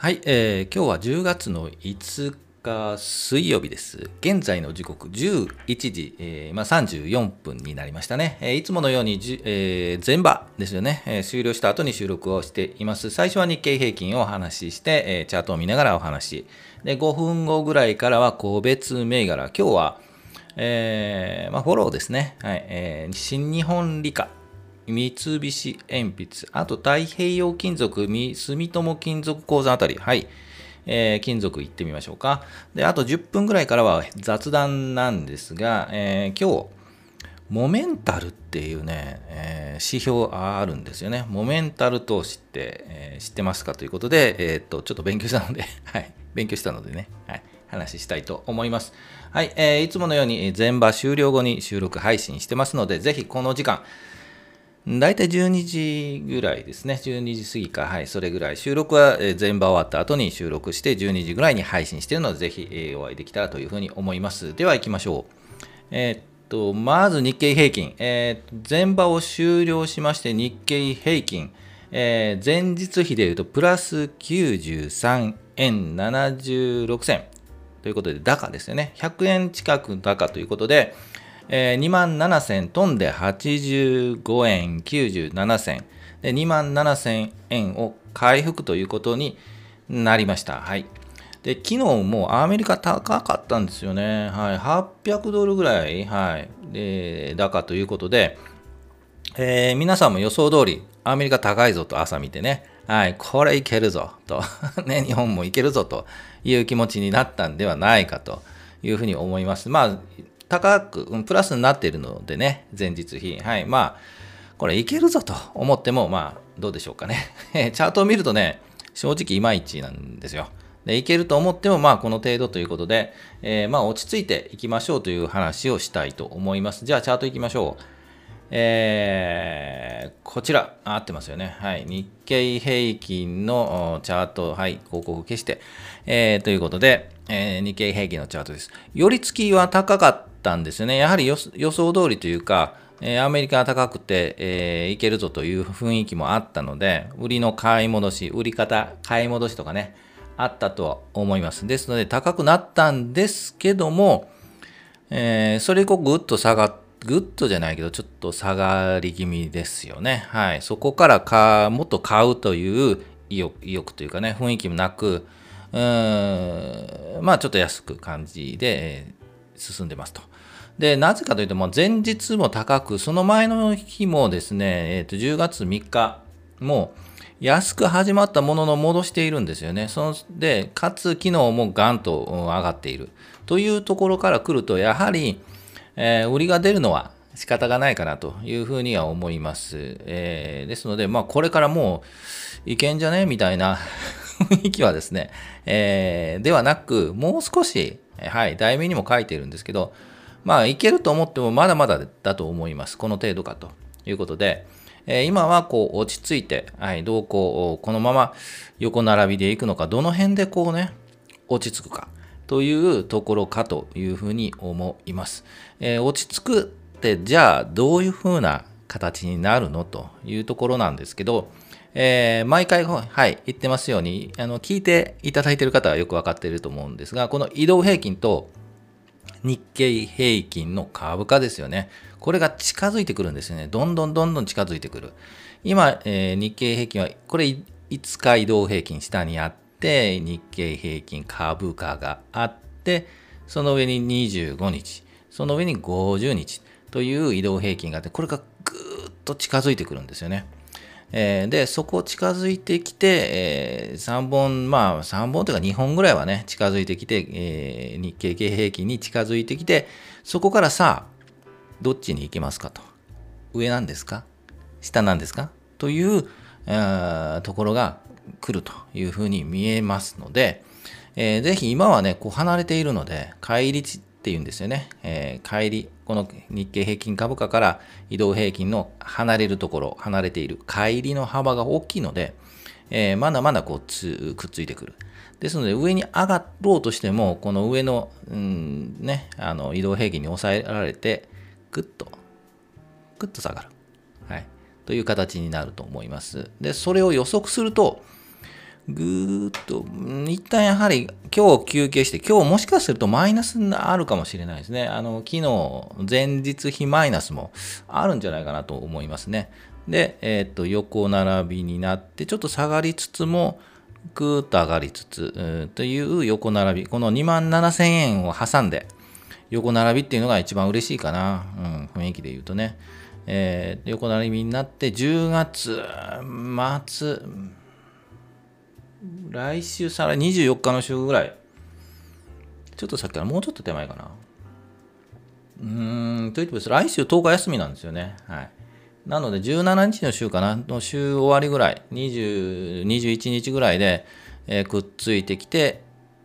はい、えー今日は10月の5日水曜日です。現在の時刻11時、えーまあ、34分になりましたね。えーいつものようにじ、えー前場ですよね、えー終了した後に収録をしています。最初は日経平均をお話しして、えーチャートを見ながらお話し。で、5分後ぐらいからは個別銘柄。今日は、えーまあ、フォローですね。はい、えー新日本理科。三菱鉛筆、あと太平洋金属、住友金属鉱山あたり、はい、えー金属行ってみましょうか。で、あと10分ぐらいからは雑談なんですが、えー今日、モメンタルっていうね、えー指標あるんですよね。モメンタル投資って、えー知ってますかということで、えーっと、ちょっと勉強したので、はい、勉強したのでね、はい、話したいと思います。はい、えーいつものようにえー前場終了後に収録配信してますので、ぜひこの時間、大体12時ぐらいですね。12時過ぎか。はい。それぐらい。収録は全場終わった後に収録して12時ぐらいに配信しているので、ぜひお会いできたらというふうに思います。では行きましょう。えーっと、まず日経平均。えー前場を終了しまして、日経平均。えー前日比でいうと、プラス93円76銭。ということで、高ですよね。100円近く高ということで、えー、2万7000飛んで85円97銭で2万7000円を回復ということになりました。はい。で、昨日もアメリカ高かったんですよね。はい。800ドルぐらい、はい。で、高ということで、えー皆さんも予想通り、アメリカ高いぞと朝見てね、はい、これいけるぞと、ね、日本もいけるぞという気持ちになったんではないかというふうに思います。まあ、高く、うんプラスになっているのでね、前日比。はい、まあ、これいけるぞと思っても、まあ、どうでしょうかね。チャートを見るとね、正直いまいちなんですよ。で、いけると思っても、まあ、この程度ということで、えーまあ、落ち着いていきましょうという話をしたいと思います。じゃあ、チャートいきましょう。えーこちら、合ってますよね。はい。日経平均のチャート、はい。広告消して。えーということで、えー日経平均のチャートです。寄り付きは高かったんですよね。やはり予想通りというか、えアメリカが高くて、えーいけるぞという雰囲気もあったので、売りの買い戻し、売り方、買い戻しとかね、あったとは思います。ですので、高くなったんですけども、えーそれ以降ぐっと下がっぐっとじゃないけど、ちょっと下がり気味ですよね。はい。そこからか、もっと買うという意欲意欲というかね、雰囲気もなく、うーん、まあちょっと安く感じで、え進んでますと。で、なぜかというと、もう前日も高く、その前の日もですね、えーと10月3日も安く始まったものの戻しているんですよね。そで、かつ昨日もガンと上がっている。というところから来ると、やはり、えー売りが出るのは仕方がないかなというふうには思います。えーですので、まあ、これからもういけんじゃねみたいな 雰囲気はですね、えではなく、もう少し、はい、題名にも書いているんですけど、まあ、いけると思ってもまだまだだと思います。この程度かということで、え今はこう落ち着いて、はい、どうこう、このまま横並びでいくのか、どの辺でこうね、落ち着くかというところかというふうに思います。えー落ち着くって、じゃあどういうふうな形になるのというところなんですけど、えー毎回、はい、言ってますように、あの聞いていただいている方はよく分かっていると思うんですが、この移動平均と日経平均の株価ですよね。これが近づいてくるんですよね。どんどんどんどん近づいてくる。今、えー日経平均は、これ5日移動平均下にあって、日経平均株価があって、その上に25日、その上に50日という移動平均があって、これがぐーっと近づいてくるんですよね。えーで、そこ近づいてきて、え3本、まあ3本というか2本ぐらいはね、近づいてきて、えー日経平均に近づいてきて、そこからさあ、どっちに行きますかと。上なんですか？下なんですか？という、ところが来るというふうに見えますので、えーぜひ今はね、こう離れているので、帰りっていうんですよね。えー帰り、この日経平均株価から移動平均の離れるところ、離れている帰りの幅が大きいので、えーまだまだこうつくっついてくる。ですので、上に上がろうとしても、この上の、うんね、あの移動平均に抑えられて、ぐっと、ぐっと下がる。はい。という形になると思います。で、それを予測すると、ぐーっと、一旦やはり今日休憩して、今日もしかするとマイナスがあるかもしれないですね。あの、昨日、前日比マイナスもあるんじゃないかなと思いますね。で、えっ、と、横並びになって、ちょっと下がりつつも、ぐーっと上がりつつ、という横並び、この2万7000円を挟んで、横並びっていうのが一番嬉しいかな、うん、雰囲気で言うとね。えー、横並びになって10月末来週さら24日の週ぐらい。ちょっとさっきからもうちょっと手前かな。うーんといっても来週10日休みなんですよね。はい。なので17日の週かな。の週終わりぐらい。20 21日ぐらいで、えー、くっついてきて、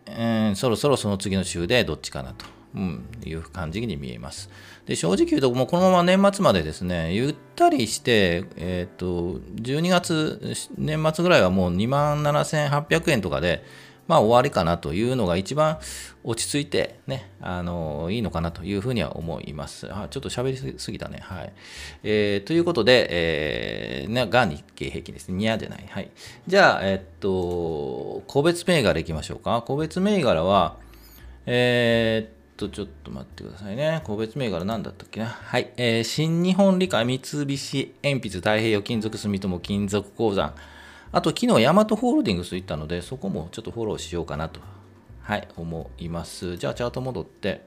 えー、そろそろその次の週でどっちかなと、うん、いう感じに見えますで正直言うと、もうこのまま年末までですね、ゆったりして、えっ、ー、と、12月、年末ぐらいはもう2万7800円とかで、まあ終わりかなというのが一番落ち着いてね、あの、いいのかなというふうには思います。あちょっと喋りすぎたね。はい。えー、ということで、えー、ね、が日経平均ですね。ニアじゃない。はい。じゃあ、えっと、個別銘柄いきましょうか。個別銘柄は、えー、と、ちょっと待ってくださいね。個別銘柄何だったっけな？はい。えー、新日本理科三菱鉛筆太平洋金属住友金属鉱山。あと、昨日ヤマトホールディングス行ったので、そこもちょっとフォローしようかなと、はい、思います。じゃあ、チャート戻って、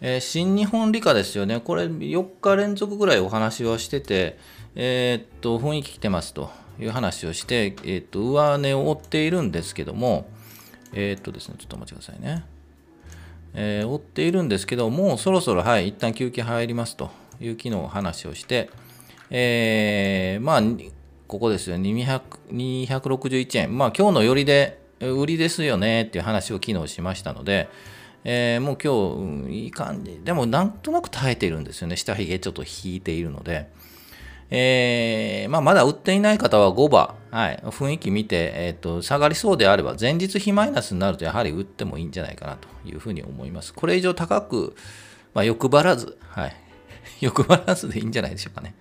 えー、新日本理科ですよね。これ、4日連続ぐらいお話はしてて、えー、っと、雰囲気来てますという話をして、えー、っと、上値を追っているんですけども、えっとですね、ちょっとお待ちくださいね。えー、追っているんですけど、もうそろそろ、はい、一旦休憩入りますという機能を話をして、えー、まあ、ここですよ、261円。まあ、今日の寄りで、売りですよねっていう話を昨日しましたので、えー、もう今日、うん、いい感じ。でも、なんとなく耐えているんですよね。下髭ちょっと引いているので。えー、まあ、まだ売っていない方は5番、はい、雰囲気見て、えーと、下がりそうであれば、前日比マイナスになると、やはり売ってもいいんじゃないかなというふうに思います。これ以上高く、まあ、欲張らず、はい、欲張らずでいいんじゃないでしょうかね。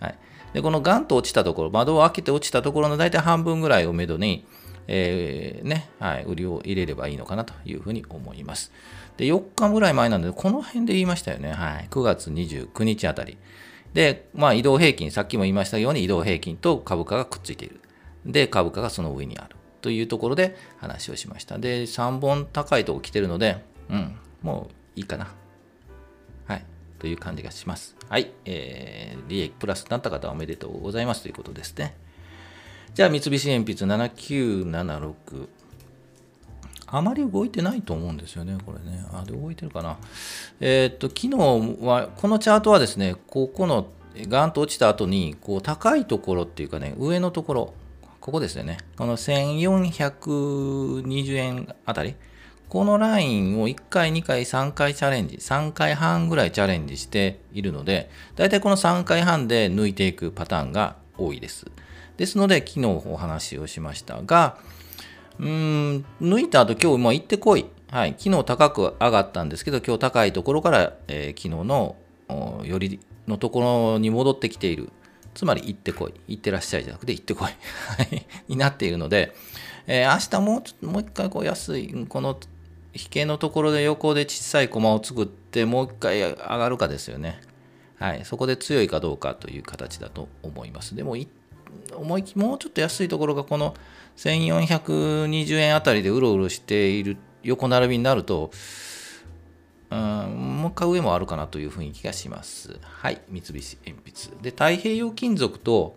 はい、でこのガンと落ちたところ、窓を開けて落ちたところの大体半分ぐらいをめどに、えー、ね、はい、売りを入れればいいのかなというふうに思います。で、4日ぐらい前なんで、この辺で言いましたよね。はい、9月29日あたり。で、まあ、移動平均、さっきも言いましたように移動平均と株価がくっついている。で、株価がその上にある。というところで話をしました。で、3本高いとこ来てるので、うん、もういいかな。はい。という感じがします。はい。えー、利益プラスになった方はおめでとうございますということですね。じゃあ、三菱鉛筆7976。あまり動いてないと思うんですよね、これね。あ、で動いてるかな。えー、っと、昨日は、このチャートはですね、ここのガンと落ちた後に、こう、高いところっていうかね、上のところ、ここですよね。この1420円あたり。このラインを1回、2回、3回チャレンジ、3回半ぐらいチャレンジしているので、だいたいこの3回半で抜いていくパターンが多いです。ですので、昨日お話をしましたが、うん、抜いた後今日も行ってこい。はい、昨日高く上がったんですけど、今日高いところから、えー、昨日のよりのところに戻ってきている。つまり行ってこい。行ってらっしゃいじゃなくて行ってこい。になっているので、えー、明日もう一回こう安い、この引けのところで横で小さい駒を作って、もう一回上がるかですよね。はい、そこで強いかどうかという形だと思います。でも、思いきもうちょっと安いところがこの1420円あたりでうろうろしている横並びになると、うん、もう一回上もあるかなという雰囲気がします。はい、三菱鉛筆。で、太平洋金属と、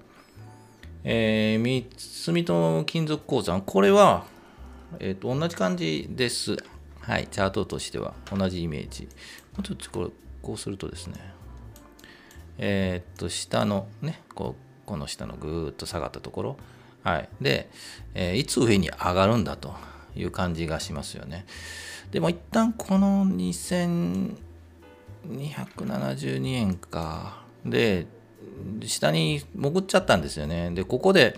えー、住友金属鉱山、これは、えーと、同じ感じです。はい、チャートとしては同じイメージ。もうちょっとこれ、こうするとですね、えっ、ー、と、下のね、こうこの下のぐーっと下がったところ、はい。で、えー、いつ上に上がるんだという感じがしますよね。でも一旦この2272円か。で、下に潜っちゃったんですよね。で、ここで、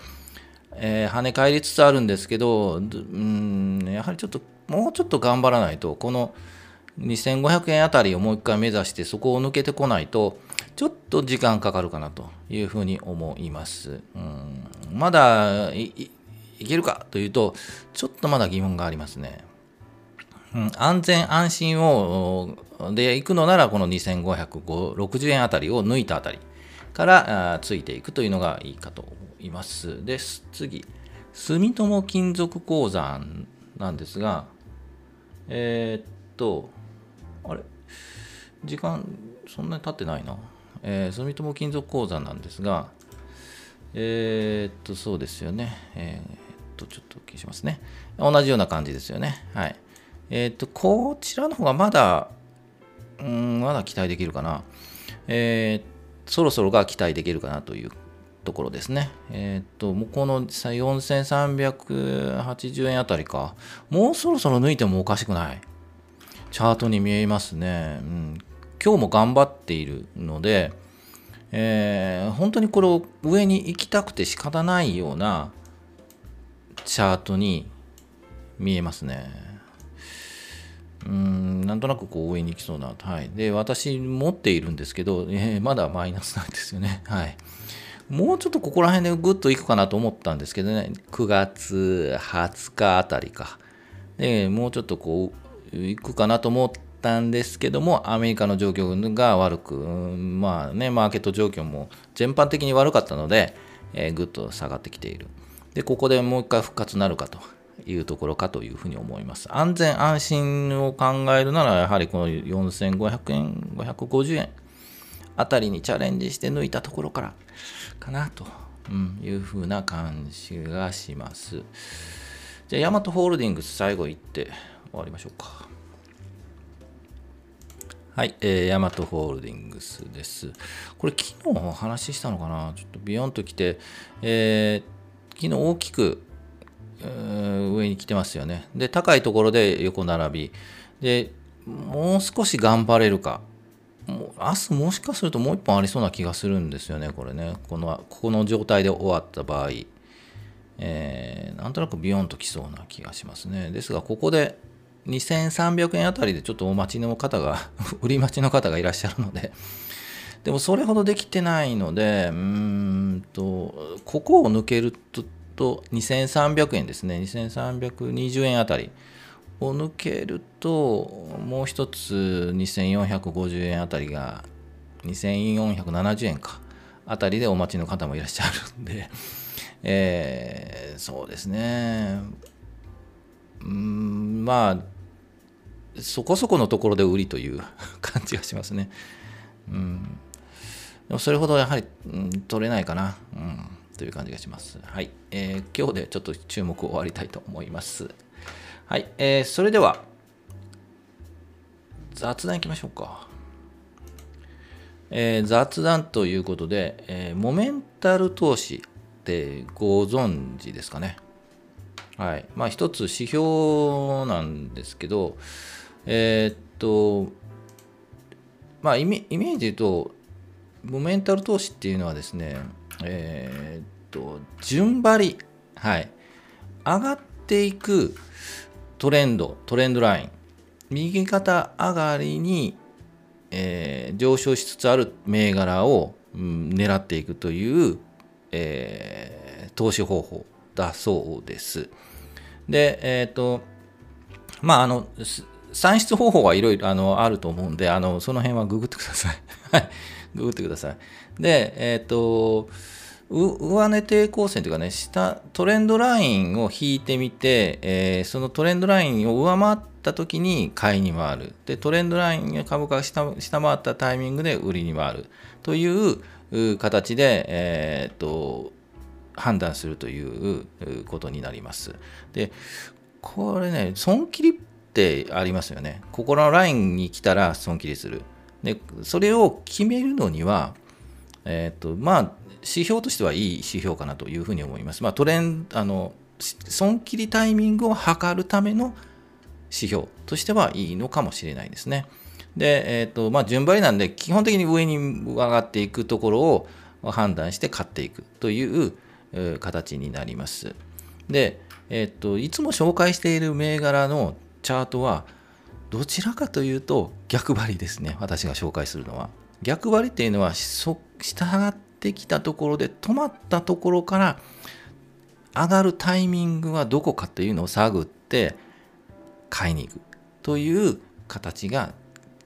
えー、跳ね返りつつあるんですけど、うん、やはりちょっと、もうちょっと頑張らないと、この2500円あたりをもう一回目指して、そこを抜けてこないと、と時間かかるかなというふうに思います。うん、まだいけるかというと、ちょっとまだ疑問がありますね。うん、安全安心をで行くのなら、この2560円あたりを抜いたあたりからついていくというのがいいかと思います。です。次、住友金属鉱山なんですが、えー、っと、あれ？時間そんなに経ってないな。えー、住友金属鉱山なんですが、えー、っと、そうですよね。えー、っと、ちょっと消しますね。同じような感じですよね。はい。えー、っと、こちらの方がまだ、うん、まだ期待できるかな。えー、そろそろが期待できるかなというところですね。えっと、もうの4380円あたりか。もうそろそろ抜いてもおかしくない。チャートに見えますね。うん、今日も頑張っているので、えー、本当にこれを上に行きたくて仕方ないようなチャートに見えますね。うん、なんとなくこう上に行きそうな。はい。で、私持っているんですけど、えー、まだマイナスなんですよね。はい。もうちょっとここら辺でグッといくかなと思ったんですけどね、9月20日あたりか。で、もうちょっとこう、いくかなと思ったんですけども、アメリカの状況が悪く、まあね、マーケット状況も全般的に悪かったので、えー、ぐっと下がってきている。で、ここでもう一回復活なるかというところかというふうに思います。安全安心を考えるなら、やはりこの4500円、550円あたりにチャレンジして抜いたところからかなというふうな感じがします。じゃあ、ヤマトホールディングス最後行って終わりましょうか。はい、えー、ヤマトホールディングスです。これ、昨日お話ししたのかな？ちょっとビヨンと来て、えー、昨日大きく、えー、上に来てますよね。で、高いところで横並び。で、もう少し頑張れるか。もう明日もしかするともう一本ありそうな気がするんですよね、これね。このここの状態で終わった場合、えー、なんとなくビヨンときそうな気がしますね。ですが、ここで2300円あたりでちょっとお待ちの方が 売り待ちの方がいらっしゃるので、でもそれほどできてないので、うんと、ここを抜けると、と2300円ですね、2320円あたりを抜けると、もう一つ2450円あたりが、2470円か、あたりでお待ちの方もいらっしゃるんで、えー、そうですね、うん、まあ、そこそこのところで売りという感じがしますね。うん、でもそれほどやはり、うん、取れないかな、うん、という感じがします。はい、えー、今日でちょっと注目を終わりたいと思います。はい、えー、それでは雑談いきましょうか。えー、雑談ということで、えー、モメンタル投資ってご存知ですかね。はい。まあ一つ指標なんですけど、えー、っと、まあイメイメージで言うと、モメンタル投資っていうのはですね、えー、っと、順張り、はい。上がっていくトレンド、トレンドライン、右肩上がりに、えー、上昇しつつある銘柄を、うん、狙っていくという、えー、投資方法だそうです。で、えっ、と、まあ、あの、算出方法はいろいろあのあると思うんで、あのその辺はググってください。はい。ググってください。で、えっ、と、上値抵抗線というかね、下、トレンドラインを引いてみて、えー、そのトレンドラインを上回った時に買いに回る。で、トレンドラインが株価が下下回ったタイミングで売りに回る。という形で、えー、と、判断するということになります。で、これね、損切りってありますよね。ここのラインに来たら損切りする。で、それを決めるのには、えっ、と、まあ、指標としてはいい指標かなというふうに思います。まあ、トレンあの、損切りタイミングを測るための指標としてはいいのかもしれないですね。で、えっ、ー、と、まあ、順張りなんで、基本的に上に上がっていくところを判断して買っていくという形になります。で、えっ、ー、と、いつも紹介している銘柄のチャートはどちらかというと逆張りですね。私が紹介するのは。逆張りっていうのは下がってきたところで止まったところから上がるタイミングはどこかというのを探って買いに行くという形が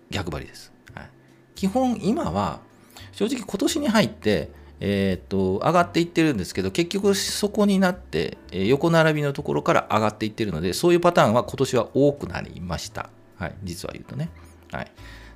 逆張りです。はい、基本今は正直今年に入ってえーと、上がっていってるんですけど結局そこになって、え、横並びのところから上がっていってるのでそういうパターンは今年は多くなりました、はい、実は言うとね、はい、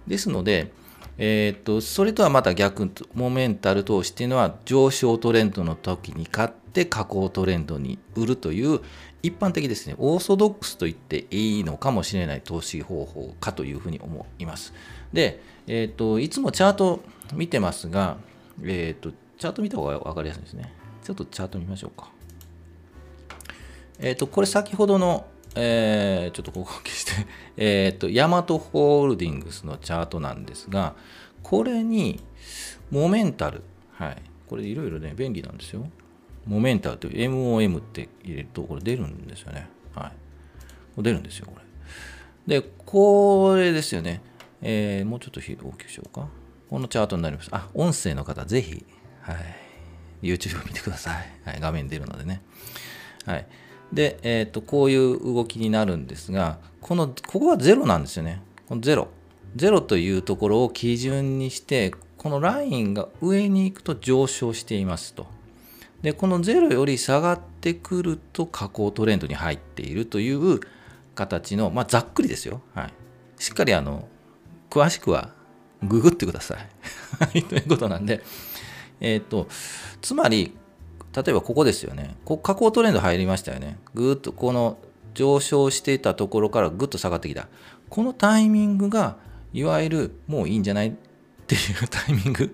ですので、えーと、それとはまた逆モメンタル投資っていうのは上昇トレンドの時に買って下降トレンドに売るという一般的ですねオーソドックスと言っていいのかもしれない投資方法かというふうに思います。で、えーと、いつもチャート見てますが、えーとチャート見た方が分かりやすいですね。ちょっとチャート見ましょうか。えっ、ー、と、これ先ほどの、えー、ちょっとここ消して、えっ、ー、と、ヤマトホールディングスのチャートなんですが、これに、モメンタル、はい。これいろいろね、便利なんですよ。モメンタルという MOM って入れると、これ出るんですよね。はい。出るんですよ、これ。で、これですよね。えー、もうちょっと大きくしようか。このチャートになります。あ、音声の方、ぜひはい、YouTube を見てください。はい、画面出るのでね。はい。で、えっ、ー、と、こういう動きになるんですが、この、ここは0なんですよね。この0。0というところを基準にして、このラインが上に行くと上昇していますと。で、この0より下がってくると下降トレンドに入っているという形の、まあ、ざっくりですよ。はい。しっかりあの、詳しくはググってください。ということなんで、えっ、ー、と、つまり、例えばここですよね。こ下降トレンド入りましたよね。ぐーっとこの上昇していたところからぐっと下がってきた。このタイミングが、いわゆるもういいんじゃない？っていうタイミング？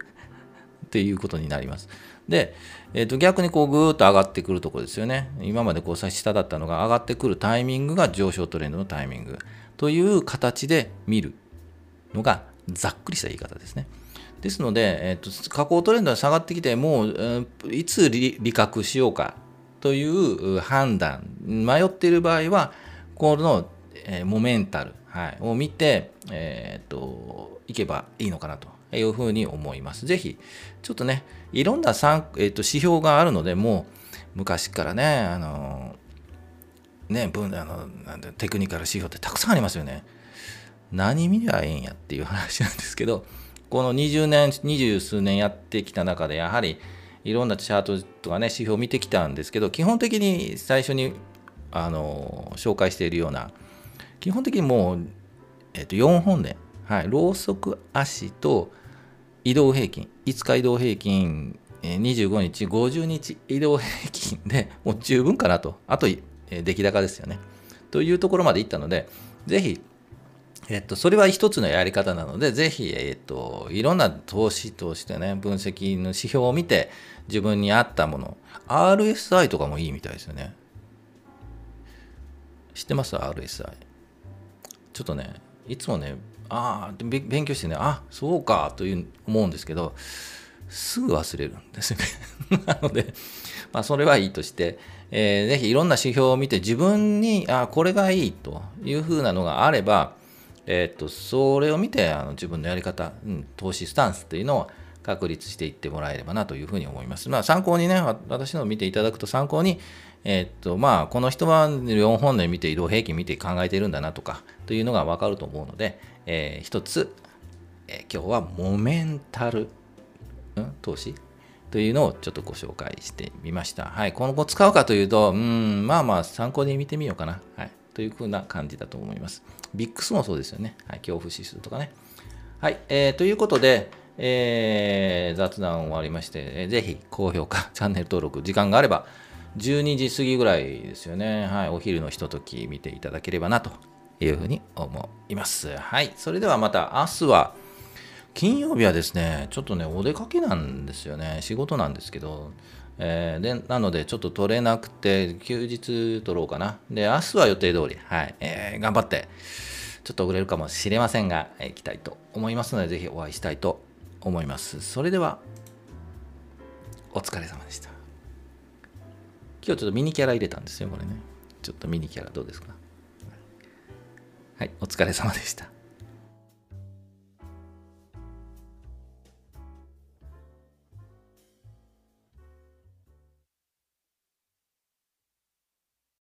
っていうことになります。で、えー、と逆にこうぐーっと上がってくるところですよね。今までこう下だったのが上がってくるタイミングが上昇トレンドのタイミングという形で見るのがざっくりした言い方ですね。ですので、えーと、下降トレンドが下がってきて、もう、いつ利確しようかという判断、迷っている場合は、この、えー、モメンタル、はい、を見て、えーと、いけばいいのかなというふうに思います。ぜひ、ちょっとね、いろんな、えーと、指標があるので、もう昔からね、あのね、分あのなんテクニカル指標ってたくさんありますよね。何見りゃええんやっていう話なんですけど、この20年、二十数年やってきた中で、やはりいろんなチャートとかね、指標を見てきたんですけど、基本的に最初にあの紹介しているような、基本的にもう、えっと、4本で、はい、ローソク足と移動平均、5日移動平均、25日、50日移動平均でもう十分かなと、あと出来高ですよね。というところまでいったので、ぜひえっと、それは一つのやり方なので、ぜひ、えっと、いろんな投資としてね、分析の指標を見て、自分に合ったもの、RSI とかもいいみたいですよね。知ってます ?RSI。ちょっとね、いつもね、ああ、勉強してね、あそうかという思うんですけど、すぐ忘れるんですよね。なので、まあ、それはいいとして、えー、ぜひいろんな指標を見て、自分に、あこれがいいというふうなのがあれば、え、っとそれを見てあの自分のやり方、うん、投資スタンスというのを確立していってもらえればなというふうに思います。まあ、参考にね、私の見ていただくと参考に、えー、っと、まあ、この人は4本で見て移動平均見て考えているんだなとか、というのがわかると思うので、えー、一つ、えー、今日はモメンタル、うん、投資というのをちょっとご紹介してみました。はい。今後使うかというと、うん、まあまあ参考に見てみようかな。はい。というふうな感じだと思います。ビックスもそうですよね。はい、恐怖指数とかね。はい、えー、ということで、えー、雑談終わりまして、えー、ぜひ高評価、チャンネル登録、時間があれば、12時過ぎぐらいですよね。はい、お昼のひととき見ていただければなというふうに思います。はい、それではまた明日は、金曜日はですね、ちょっとね、お出かけなんですよね。仕事なんですけど、えー、でなので、ちょっと取れなくて、休日取ろうかな。で、明日は予定通り、はい、えー、頑張って、ちょっと遅れるかもしれませんが、えー、行きたいと思いますので、ぜひお会いしたいと思います。それでは、お疲れ様でした。今日ちょっとミニキャラ入れたんですよ、これね。ちょっとミニキャラどうですか？はい、お疲れ様でした。